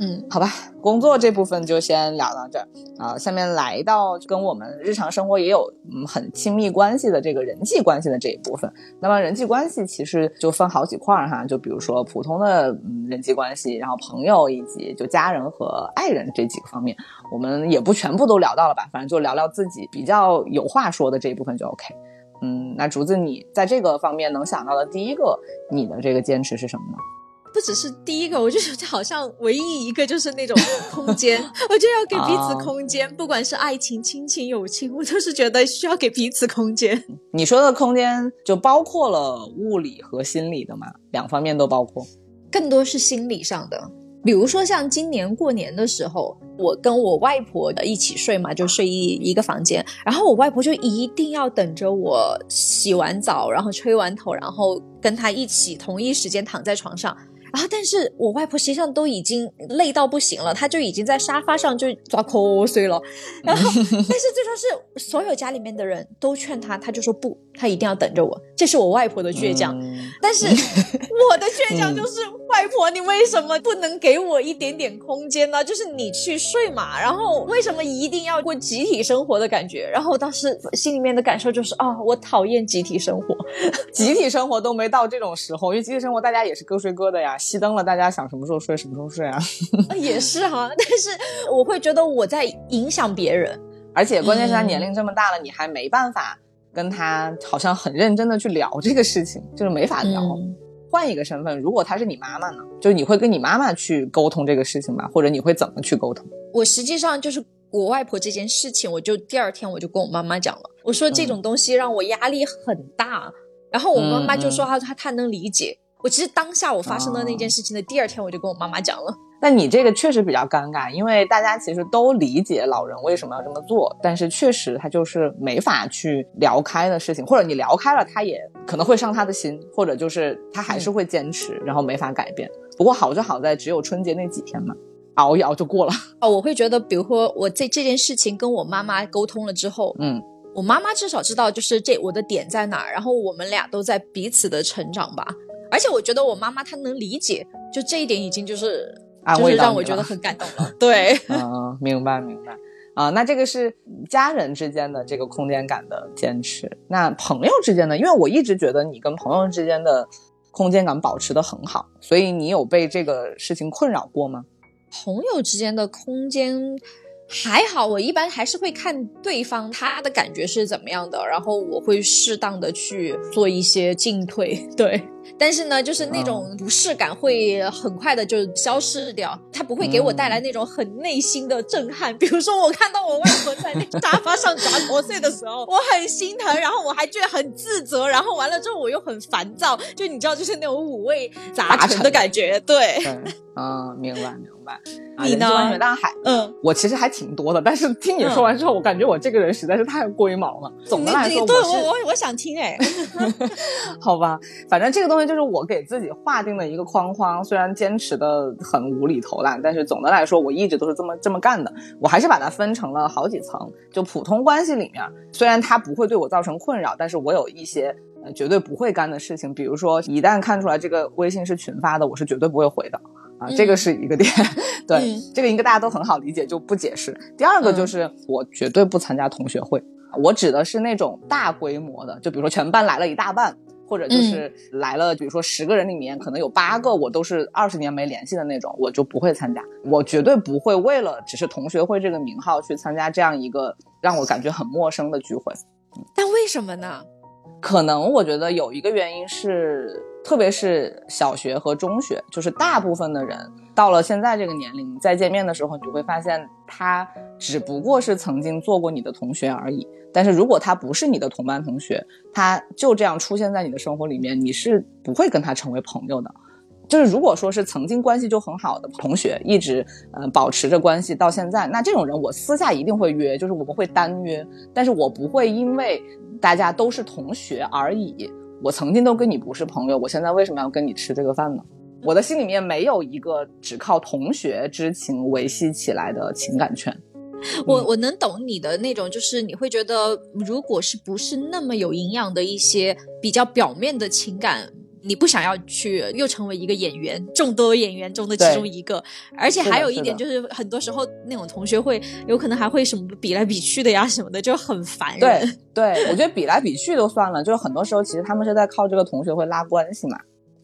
嗯，好吧，工作这部分就先聊到这儿啊。下面来到跟我们日常生活也有嗯很亲密关系的这个人际关系的这一部分。那么人际关系其实就分好几块儿哈，就比如说普通的嗯人际关系，然后朋友以及就家人和爱人这几个方面，我们也不全部都聊到了吧，反正就聊聊自己比较有话说的这一部分就 OK。嗯，那竹子你在这个方面能想到的第一个你的这个坚持是什么呢？不只是第一个，我就觉得好像唯一一个就是那种 空间，我就要给彼此空间，不管是爱情、亲情、友情，我都是觉得需要给彼此空间。你说的空间就包括了物理和心理的嘛，两方面都包括，更多是心理上的。比如说像今年过年的时候，我跟我外婆的一起睡嘛，就睡一一个房间，然后我外婆就一定要等着我洗完澡，然后吹完头，然后跟她一起同一时间躺在床上。然后，但是我外婆实际上都已经累到不行了，她就已经在沙发上就抓瞌睡了。然后，但是最终是所有家里面的人都劝她，她就说不，她一定要等着我。这是我外婆的倔强，但是 我的倔强就是。外婆，你为什么不能给我一点点空间呢？就是你去睡嘛，然后为什么一定要过集体生活的感觉？然后当时心里面的感受就是啊，我讨厌集体生活，集体生活都没到这种时候，因为集体生活大家也是各睡各的呀，熄灯了大家想什么时候睡什么时候睡啊。也是哈，但是我会觉得我在影响别人，而且关键是他年龄这么大了，你还没办法跟他好像很认真的去聊这个事情，就是没法聊。换一个身份，如果她是你妈妈呢？就是你会跟你妈妈去沟通这个事情吗？或者你会怎么去沟通？我实际上就是我外婆这件事情，我就第二天我就跟我妈妈讲了，我说这种东西让我压力很大，然后我妈妈就说她她她能理解。我其实当下我发生的那件事情的第二天，我就跟我妈妈讲了。那你这个确实比较尴尬，因为大家其实都理解老人为什么要这么做，但是确实他就是没法去聊开的事情，或者你聊开了，他也可能会伤他的心，或者就是他还是会坚持，然后没法改变。不过好就好在只有春节那几天嘛，熬一熬就过了。哦，我会觉得，比如说我这这件事情跟我妈妈沟通了之后，嗯，我妈妈至少知道就是这我的点在哪儿，然后我们俩都在彼此的成长吧。而且我觉得我妈妈她能理解，就这一点已经就是。就是让我觉得很感动了，对，嗯，明白明白，啊，那这个是家人之间的这个空间感的坚持，那朋友之间呢？因为我一直觉得你跟朋友之间的空间感保持的很好，所以你有被这个事情困扰过吗？朋友之间的空间还好，我一般还是会看对方他的感觉是怎么样的，然后我会适当的去做一些进退，对。但是呢，就是那种不适感会很快的就消失掉，它不会给我带来那种很内心的震撼。比如说，我看到我外婆在那沙发上砸国碎的时候，我很心疼，然后我还觉得很自责，然后完了之后我又很烦躁，就你知道，就是那种五味杂陈的感觉。对，嗯，明白。你呢？当然还，嗯，我其实还挺多的，但是听你说完之后，我感觉我这个人实在是太龟毛了。总的来说，对我我我想听哎，好吧，反正这个东西就是我给自己划定的一个框框，虽然坚持的很无厘头啦，但是总的来说，我一直都是这么这么干的。我还是把它分成了好几层，就普通关系里面，虽然它不会对我造成困扰，但是我有一些呃绝对不会干的事情，比如说一旦看出来这个微信是群发的，我是绝对不会回的。啊，这个是一个点，对，这个应该大家都很好理解，就不解释。第二个就是我绝对不参加同学会，我指的是那种大规模的，就比如说全班来了一大半，或者就是来了，比如说十个人里面可能有八个我都是二十年没联系的那种，我就不会参加。我绝对不会为了只是同学会这个名号去参加这样一个让我感觉很陌生的聚会。但为什么呢？可能我觉得有一个原因是。特别是小学和中学，就是大部分的人到了现在这个年龄，再见面的时候，你就会发现他只不过是曾经做过你的同学而已。但是如果他不是你的同班同学，他就这样出现在你的生活里面，你是不会跟他成为朋友的。就是如果说是曾经关系就很好的同学，一直呃保持着关系到现在，那这种人我私下一定会约，就是我们会单约，但是我不会因为大家都是同学而已。我曾经都跟你不是朋友，我现在为什么要跟你吃这个饭呢？我的心里面没有一个只靠同学之情维系起来的情感圈。我我能懂你的那种，就是你会觉得，如果是不是那么有营养的一些比较表面的情感。你不想要去又成为一个演员，众多演员中的其中一个，而且还有一点就是，很多时候那种同学会有可能还会什么比来比去的呀什么的，就很烦人。对，对我觉得比来比去都算了，就是很多时候其实他们是在靠这个同学会拉关系嘛。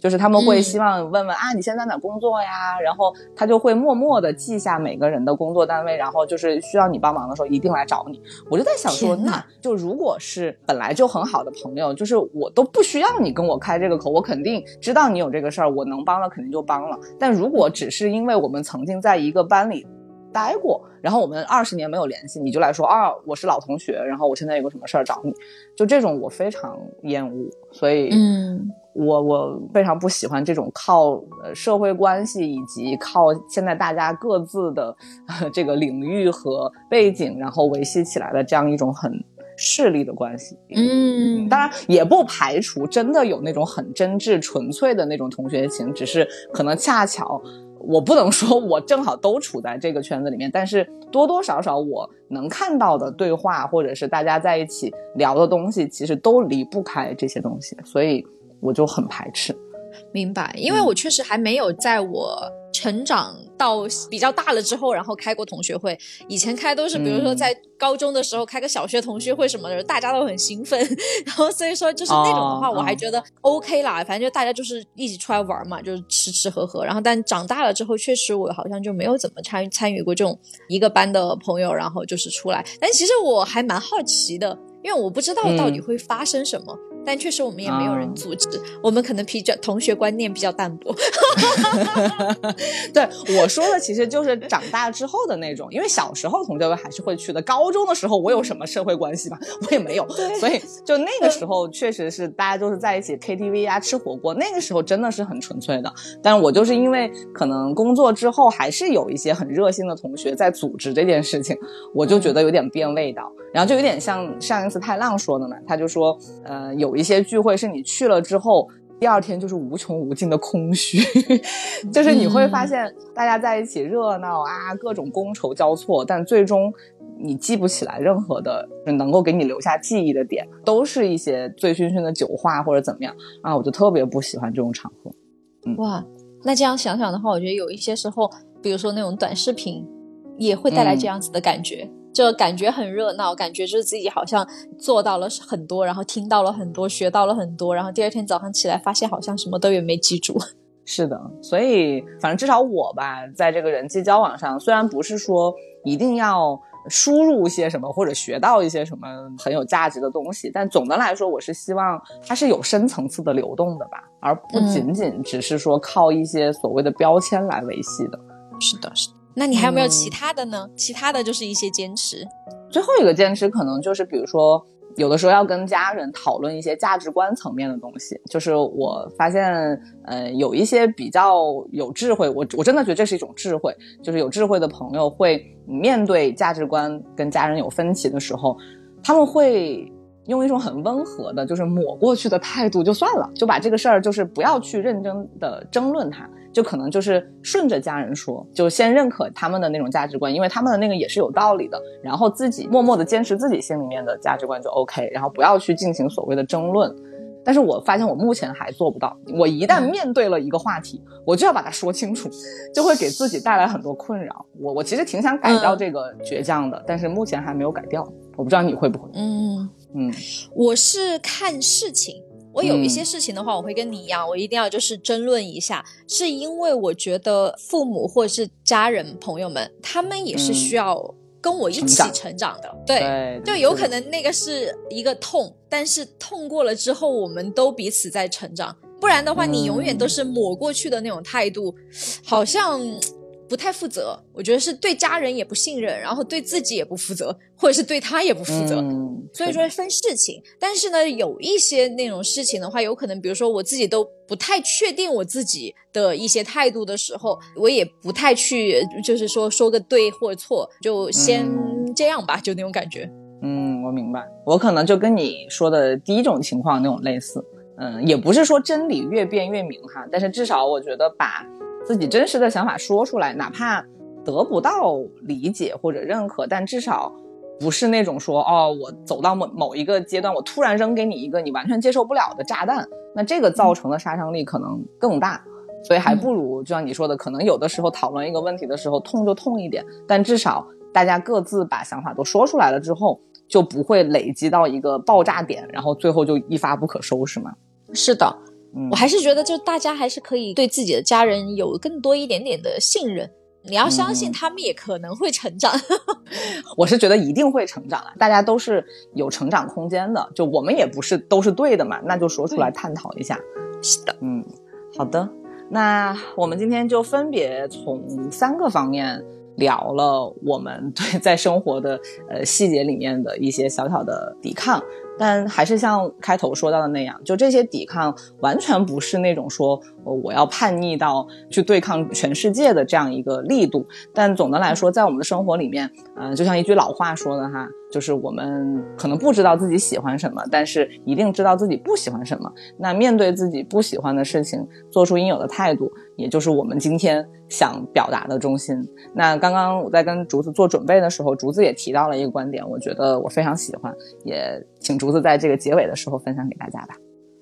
就是他们会希望问问啊，你现在哪工作呀？然后他就会默默的记下每个人的工作单位，然后就是需要你帮忙的时候一定来找你。我就在想说，那就如果是本来就很好的朋友，就是我都不需要你跟我开这个口，我肯定知道你有这个事儿，我能帮了肯定就帮了。但如果只是因为我们曾经在一个班里待过，然后我们二十年没有联系，你就来说啊，我是老同学，然后我现在有个什么事儿找你，就这种我非常厌恶，所以嗯。我我非常不喜欢这种靠社会关系以及靠现在大家各自的这个领域和背景，然后维系起来的这样一种很势利的关系。嗯，当然也不排除真的有那种很真挚纯粹的那种同学情，只是可能恰巧我不能说我正好都处在这个圈子里面，但是多多少少我能看到的对话或者是大家在一起聊的东西，其实都离不开这些东西，所以。我就很排斥，明白，因为我确实还没有在我成长到比较大了之后，然后开过同学会。以前开都是，比如说在高中的时候开个小学同学会什么的，大家都很兴奋。然后所以说就是那种的话，我还觉得 OK 啦，反正就大家就是一起出来玩嘛，就是吃吃喝喝。然后但长大了之后，确实我好像就没有怎么参参与过这种一个班的朋友，然后就是出来。但其实我还蛮好奇的，因为我不知道到底会发生什么。但确实，我们也没有人阻止。我们可能比较同学观念比较淡薄。对我说的，其实就是长大之后的那种。因为小时候同学会还是会去的。高中的时候，我有什么社会关系吗？我也没有。所以就那个时候，确实是大家都是在一起 KTV 啊，吃火锅。那个时候真的是很纯粹的。但我就是因为可能工作之后，还是有一些很热心的同学在组织这件事情，我就觉得有点变味道。然后就有点像上一次太浪说的嘛，他就说，呃，有一些聚会是你去了之后，第二天就是无穷无尽的空虚，就是你会发现大家在一起热闹啊，各种觥筹交错，但最终你记不起来任何的能够给你留下记忆的点，都是一些醉醺醺的酒话或者怎么样。啊，我就特别不喜欢这种场合。哇，那这样想想的话，我觉得有一些时候，比如说那种短视频，也会带来这样子的感觉。就感觉很热闹，感觉就是自己好像做到了很多，然后听到了很多，学到了很多，然后第二天早上起来发现好像什么都也没记住。是的，所以反正至少我吧，在这个人际交往上，虽然不是说一定要输入一些什么，或者学到一些什么很有价值的东西。但总的来说，我是希望它是有深层次的流动的吧，而不仅仅只是说靠一些所谓的标签来维系的。是的，是的。那你还有没有其他的呢？其他的就是一些坚持。最后一个坚持可能就是，比如说。有的时候要跟家人讨论一些价值观层面的东西，就是我发现，呃，有一些比较有智慧，我我真的觉得这是一种智慧，就是有智慧的朋友会面对价值观跟家人有分歧的时候，他们会用一种很温和的，就是抹过去的态度就算了，就把这个事儿就是不要去认真的争论它。就可能就是顺着家人说，就先认可他们的那种价值观，因为他们的那个也是有道理的。然后自己默默的坚持自己心里面的价值观就 OK，然后不要去进行所谓的争论。但是我发现我目前还做不到。我一旦面对了一个话题，我就要把它说清楚，就会给自己带来很多困扰。我我其实挺想改掉这个倔强的，但是目前还没有改掉。我不知道你会不会？嗯嗯，我是看事情。我有一些事情的话，我会跟你一样，我一定要就是争论一下，是因为我觉得父母或者是家人朋友们，他们也是需要跟我一起成长。的，对，就有可能那个是一个痛，但是痛过了之后，我们都彼此在成长，不然的话，你永远都是抹过去的那种态度，好像。不太负责，我觉得是对家人也不信任，然后对自己也不负责，或者是对他也不负责。所以说分事情，但是呢，有一些那种事情的话，有可能，比如说我自己都不太确定我自己的一些态度的时候，我也不太去，就是说说个对或错，就先这样吧，就那种感觉。嗯，我明白，我可能就跟你说的第一种情况那种类似。嗯，也不是说真理越辩越明哈，但是至少我觉得把。自己真实的想法说出来，哪怕得不到理解或者认可，但至少不是那种说哦，我走到某某一个阶段，我突然扔给你一个你完全接受不了的炸弹，那这个造成的杀伤力可能更大。所以还不如就像你说的，可能有的时候讨论一个问题的时候，痛就痛一点，但至少大家各自把想法都说出来了之后，就不会累积到一个爆炸点，然后最后就一发不可收拾嘛。是的。我还是觉得，就大家还是可以对自己的家人有更多一点点的信任。你要相信他们也可能会成长。我是觉得一定会成长的，大家都是有成长空间的。就我们也不是都是对的嘛，那就说出来探讨一下。是的，嗯，好的。那我们今天就分别从三个方面聊了我们 对在生活的呃细节里面的一些小小的抵抗。但还是像开头说到的那样，就这些抵抗完全不是那种说，我要叛逆到去对抗全世界的这样一个力度。但总的来说，在我们的生活里面，嗯，就像一句老话说的哈。就是我们可能不知道自己喜欢什么，但是一定知道自己不喜欢什么。那面对自己不喜欢的事情，做出应有的态度，也就是我们今天想表达的中心。那刚刚我在跟竹子做准备的时候，竹子也提到了一个观点，我觉得我非常喜欢，也请竹子在这个结尾的时候分享给大家吧。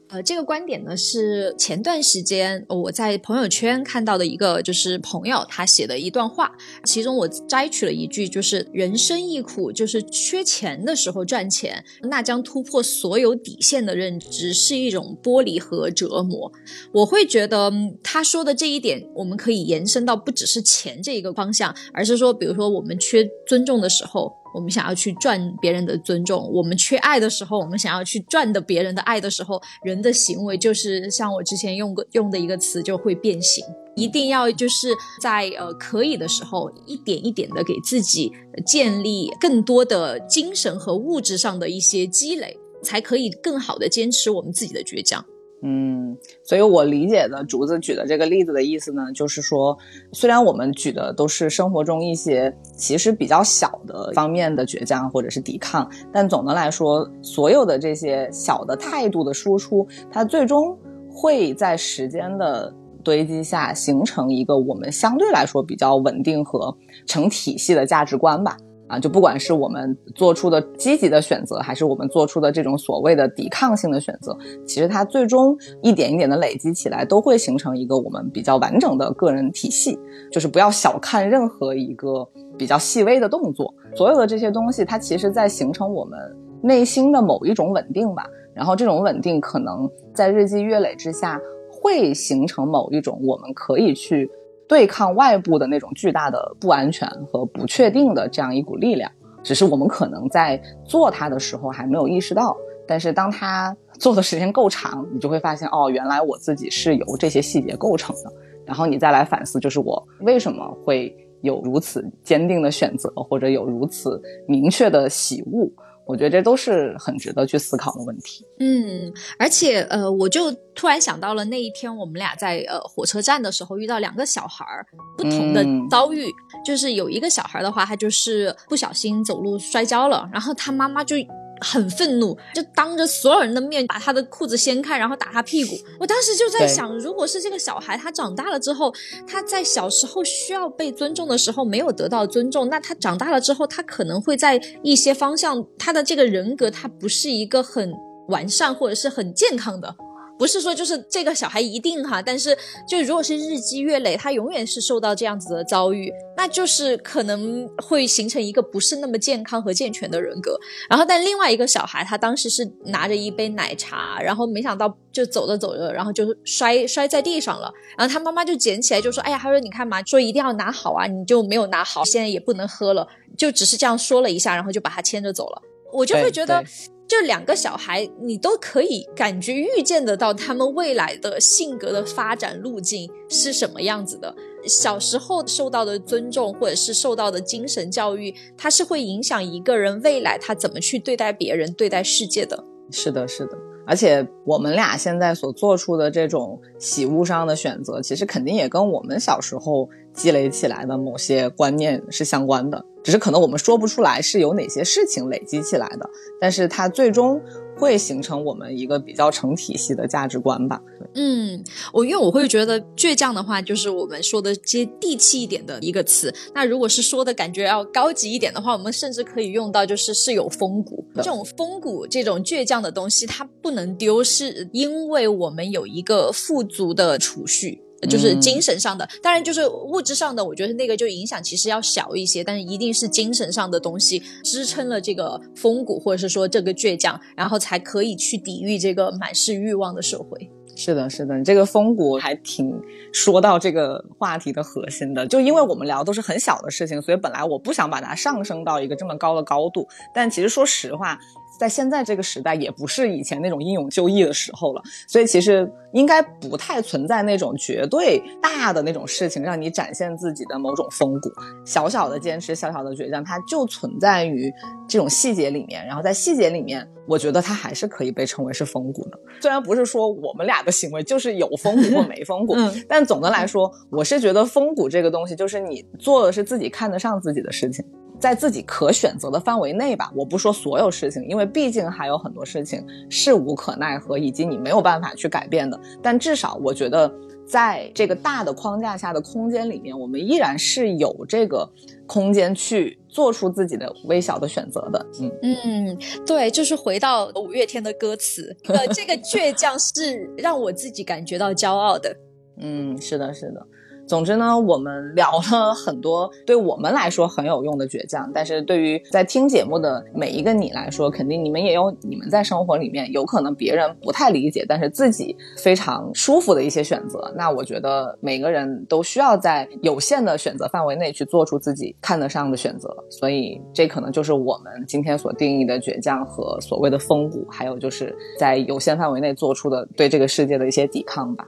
呃，这个观点呢是前段时间我在朋友圈看到的一个，就是朋友他写的一段话，其中我摘取了一句，就是人生亦苦，就是缺钱的时候赚钱，那将突破所有底线的认知是一种剥离和折磨。我会觉得他说的这一点，我们可以延伸到不只是钱这一个方向，而是说，比如说我们缺尊重的时候。我们想要去赚别人的尊重，我们缺爱的时候，我们想要去赚的别人的爱的时候，人的行为就是像我之前用过用的一个词，就会变形。一定要就是在呃可以的时候，一点一点的给自己建立更多的精神和物质上的一些积累，才可以更好的坚持我们自己的倔强。嗯，所以我理解的竹子举的这个例子的意思呢，就是说，虽然我们举的都是生活中一些其实比较小的方面的倔强或者是抵抗，但总的来说，所有的这些小的态度的输出，它最终会在时间的堆积下形成一个我们相对来说比较稳定和成体系的价值观吧。啊，就不管是我们做出的积极的选择，还是我们做出的这种所谓的抵抗性的选择，其实它最终一点一点的累积起来，都会形成一个我们比较完整的个人体系。就是不要小看任何一个比较细微的动作，所有的这些东西，它其实在形成我们内心的某一种稳定吧。然后这种稳定可能在日积月累之下，会形成某一种我们可以去。对抗外部的那种巨大的不安全和不确定的这样一股力量，只是我们可能在做它的时候还没有意识到。但是当它做的时间够长，你就会发现，哦，原来我自己是由这些细节构成的。然后你再来反思，就是我为什么会有如此坚定的选择，或者有如此明确的喜恶。我觉得这都是很值得去思考的问题。嗯，而且呃，我就突然想到了那一天我们俩在呃火车站的时候遇到两个小孩儿不同的遭遇，就是有一个小孩的话，他就是不小心走路摔跤了，然后他妈妈就。很愤怒，就当着所有人的面把他的裤子掀开，然后打他屁股。我当时就在想，如果是这个小孩，他长大了之后，他在小时候需要被尊重的时候没有得到尊重，那他长大了之后，他可能会在一些方向，他的这个人格，他不是一个很完善或者是很健康的。不是说就是这个小孩一定哈，但是就如果是日积月累，他永远是受到这样子的遭遇，那就是可能会形成一个不是那么健康和健全的人格。然后，但另外一个小孩，他当时是拿着一杯奶茶，然后没想到就走着走着，然后就摔摔在地上了。然后他妈妈就捡起来就说：“哎呀，他说你看嘛，说一定要拿好啊，你就没有拿好，现在也不能喝了。”就只是这样说了一下，然后就把他牵着走了。我就会觉得。这两个小孩，你都可以感觉预见得到他们未来的性格的发展路径是什么样子的。小时候受到的尊重，或者是受到的精神教育，它是会影响一个人未来他怎么去对待别人、对待世界的。是的，是的。而且我们俩现在所做出的这种喜恶上的选择，其实肯定也跟我们小时候积累起来的某些观念是相关的。只是可能我们说不出来是有哪些事情累积起来的，但是它最终会形成我们一个比较成体系的价值观吧。嗯，我因为我会觉得倔强的话，就是我们说的接地气一点的一个词。那如果是说的感觉要高级一点的话，我们甚至可以用到就是是有风骨。这种风骨，这种倔强的东西，它不能丢，是因为我们有一个富足的储蓄。就是精神上的，当然就是物质上的，我觉得那个就影响其实要小一些，但是一定是精神上的东西支撑了这个风骨，或者是说这个倔强，然后才可以去抵御这个满是欲望的社会。是的，是的，你这个风骨还挺说到这个话题的核心的，就因为我们聊都是很小的事情，所以本来我不想把它上升到一个这么高的高度，但其实说实话。在现在这个时代，也不是以前那种英勇就义的时候了，所以其实应该不太存在那种绝对大的那种事情，让你展现自己的某种风骨。小小的坚持，小小的倔强，它就存在于这种细节里面。然后在细节里面，我觉得它还是可以被称为是风骨的。虽然不是说我们俩的行为就是有风骨或没风骨，但总的来说，我是觉得风骨这个东西，就是你做的是自己看得上自己的事情。在自己可选择的范围内吧，我不说所有事情，因为毕竟还有很多事情是无可奈何，以及你没有办法去改变的。但至少我觉得，在这个大的框架下的空间里面，我们依然是有这个空间去做出自己的微小的选择的。嗯嗯，对，就是回到五月天的歌词，呃，这个倔强是让我自己感觉到骄傲的。嗯，是的，是的。总之呢，我们聊了很多对我们来说很有用的倔强，但是对于在听节目的每一个你来说，肯定你们也有你们在生活里面有可能别人不太理解，但是自己非常舒服的一些选择。那我觉得每个人都需要在有限的选择范围内去做出自己看得上的选择，所以这可能就是我们今天所定义的倔强和所谓的风骨，还有就是在有限范围内做出的对这个世界的一些抵抗吧。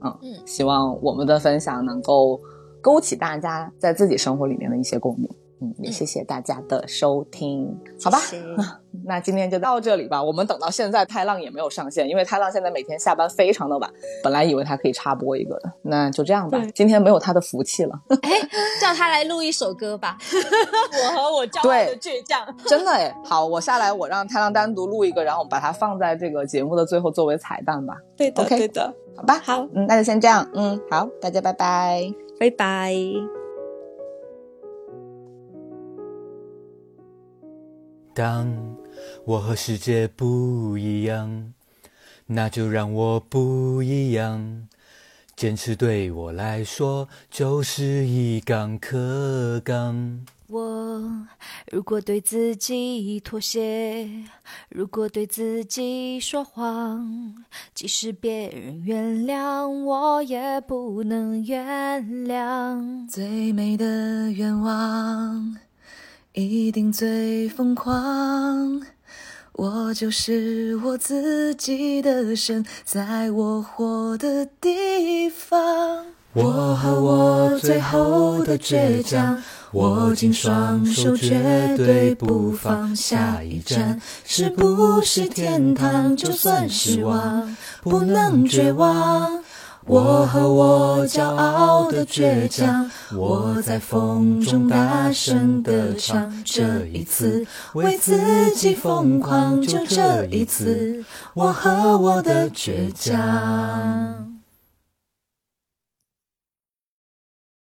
嗯，希望我们的分享能够勾起大家在自己生活里面的一些共鸣。嗯，也谢谢大家的收听，好吧？那今天就到这里吧。我们等到现在，太浪也没有上线，因为太浪现在每天下班非常的晚。本来以为他可以插播一个的，那就这样吧。今天没有他的福气了。哎，叫他来录一首歌吧。我和我骄傲的倔强，真的哎。好，我下来，我让太浪单独录一个，然后把它放在这个节目的最后作为彩蛋吧。对的，对的。好吧，好，嗯，那就先这样，嗯，好，大家拜拜，拜拜。当我和世界不一样，那就让我不一样。坚持对我来说就是一杠可杠。我如果对自己妥协，如果对自己说谎，即使别人原谅我，也不能原谅。最美的愿望。一定最疯狂。我就是我自己的神，在我活的地方。我和我最后的倔强，握紧双手，绝对不放。下一站是不是天堂？就算失望，不能绝望。我和我骄傲的倔强，我在风中大声的唱。这一次为自己疯狂，就这一次，我和我的倔强。